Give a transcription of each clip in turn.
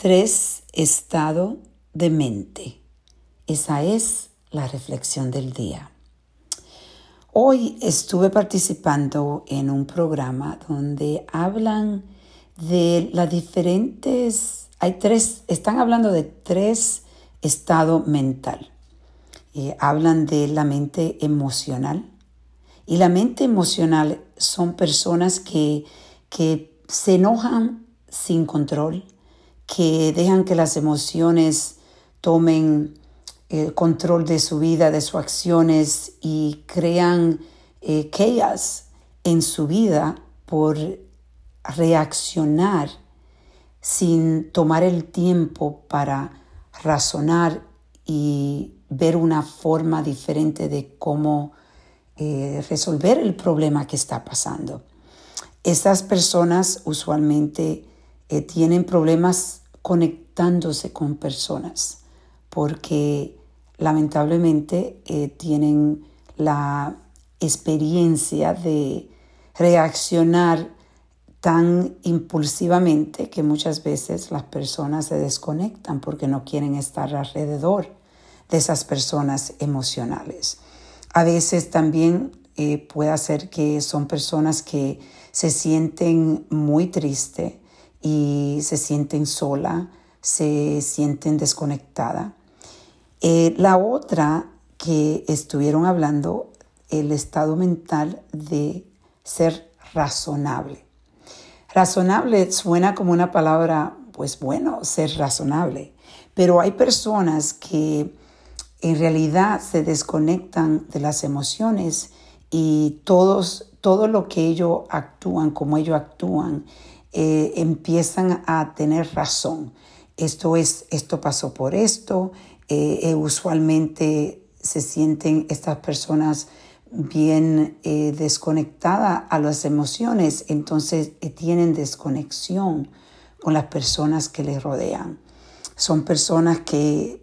Tres, estado de mente. Esa es la reflexión del día. Hoy estuve participando en un programa donde hablan de las diferentes, hay tres, están hablando de tres estados mental. Eh, hablan de la mente emocional. Y la mente emocional son personas que, que se enojan sin control, que dejan que las emociones tomen el eh, control de su vida, de sus acciones y crean eh, en su vida por reaccionar sin tomar el tiempo para razonar y ver una forma diferente de cómo eh, resolver el problema que está pasando. Estas personas usualmente eh, tienen problemas conectándose con personas, porque lamentablemente eh, tienen la experiencia de reaccionar tan impulsivamente que muchas veces las personas se desconectan porque no quieren estar alrededor de esas personas emocionales. A veces también eh, puede ser que son personas que se sienten muy tristes y se sienten sola, se sienten desconectada. Eh, la otra que estuvieron hablando, el estado mental de ser razonable. Razonable suena como una palabra, pues bueno, ser razonable, pero hay personas que en realidad se desconectan de las emociones y todos, todo lo que ellos actúan, como ellos actúan, eh, empiezan a tener razón. Esto es, esto pasó por esto. Eh, eh, usualmente se sienten estas personas bien desconectadas a las emociones, entonces tienen desconexión con las personas que les rodean. Son personas que,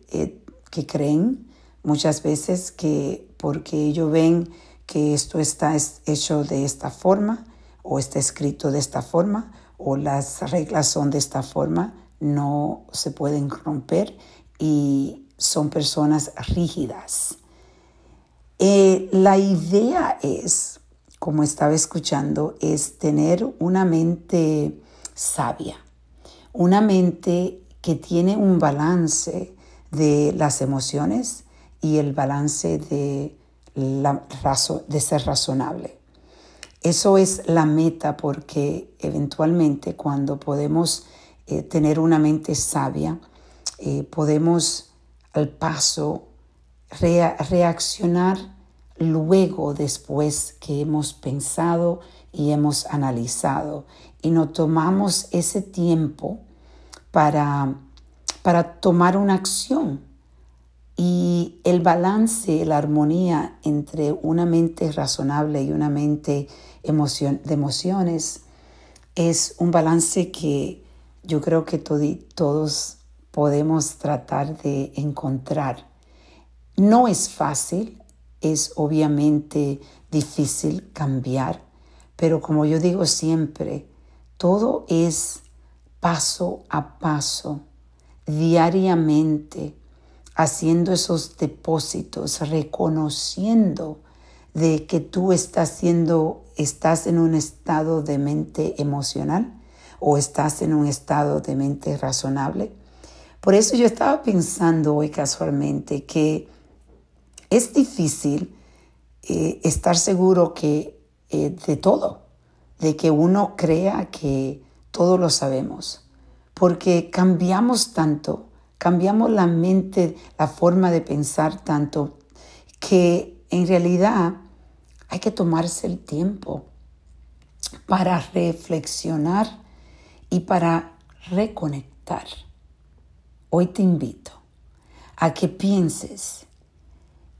que creen muchas veces que porque ellos ven que esto está hecho de esta forma o está escrito de esta forma o las reglas son de esta forma, no se pueden romper y son personas rígidas. Eh, la idea es, como estaba escuchando, es tener una mente sabia, una mente que tiene un balance de las emociones y el balance de, la, de ser razonable. Eso es la meta porque eventualmente cuando podemos eh, tener una mente sabia, eh, podemos al paso reaccionar luego después que hemos pensado y hemos analizado y no tomamos ese tiempo para, para tomar una acción. Y el balance, la armonía entre una mente razonable y una mente de emociones es un balance que yo creo que todos podemos tratar de encontrar. No es fácil, es obviamente difícil cambiar, pero como yo digo siempre, todo es paso a paso, diariamente, haciendo esos depósitos, reconociendo de que tú estás siendo estás en un estado de mente emocional o estás en un estado de mente razonable. Por eso yo estaba pensando hoy casualmente que es difícil eh, estar seguro que eh, de todo, de que uno crea que todo lo sabemos, porque cambiamos tanto, cambiamos la mente, la forma de pensar tanto, que en realidad hay que tomarse el tiempo para reflexionar y para reconectar. Hoy te invito a que pienses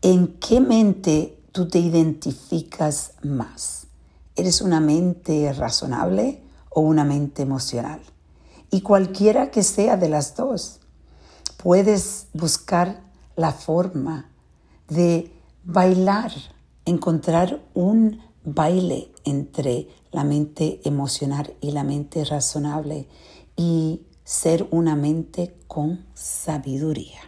en qué mente tú te identificas más. ¿Eres una mente razonable o una mente emocional? Y cualquiera que sea de las dos, puedes buscar la forma de bailar encontrar un baile entre la mente emocional y la mente razonable y ser una mente con sabiduría.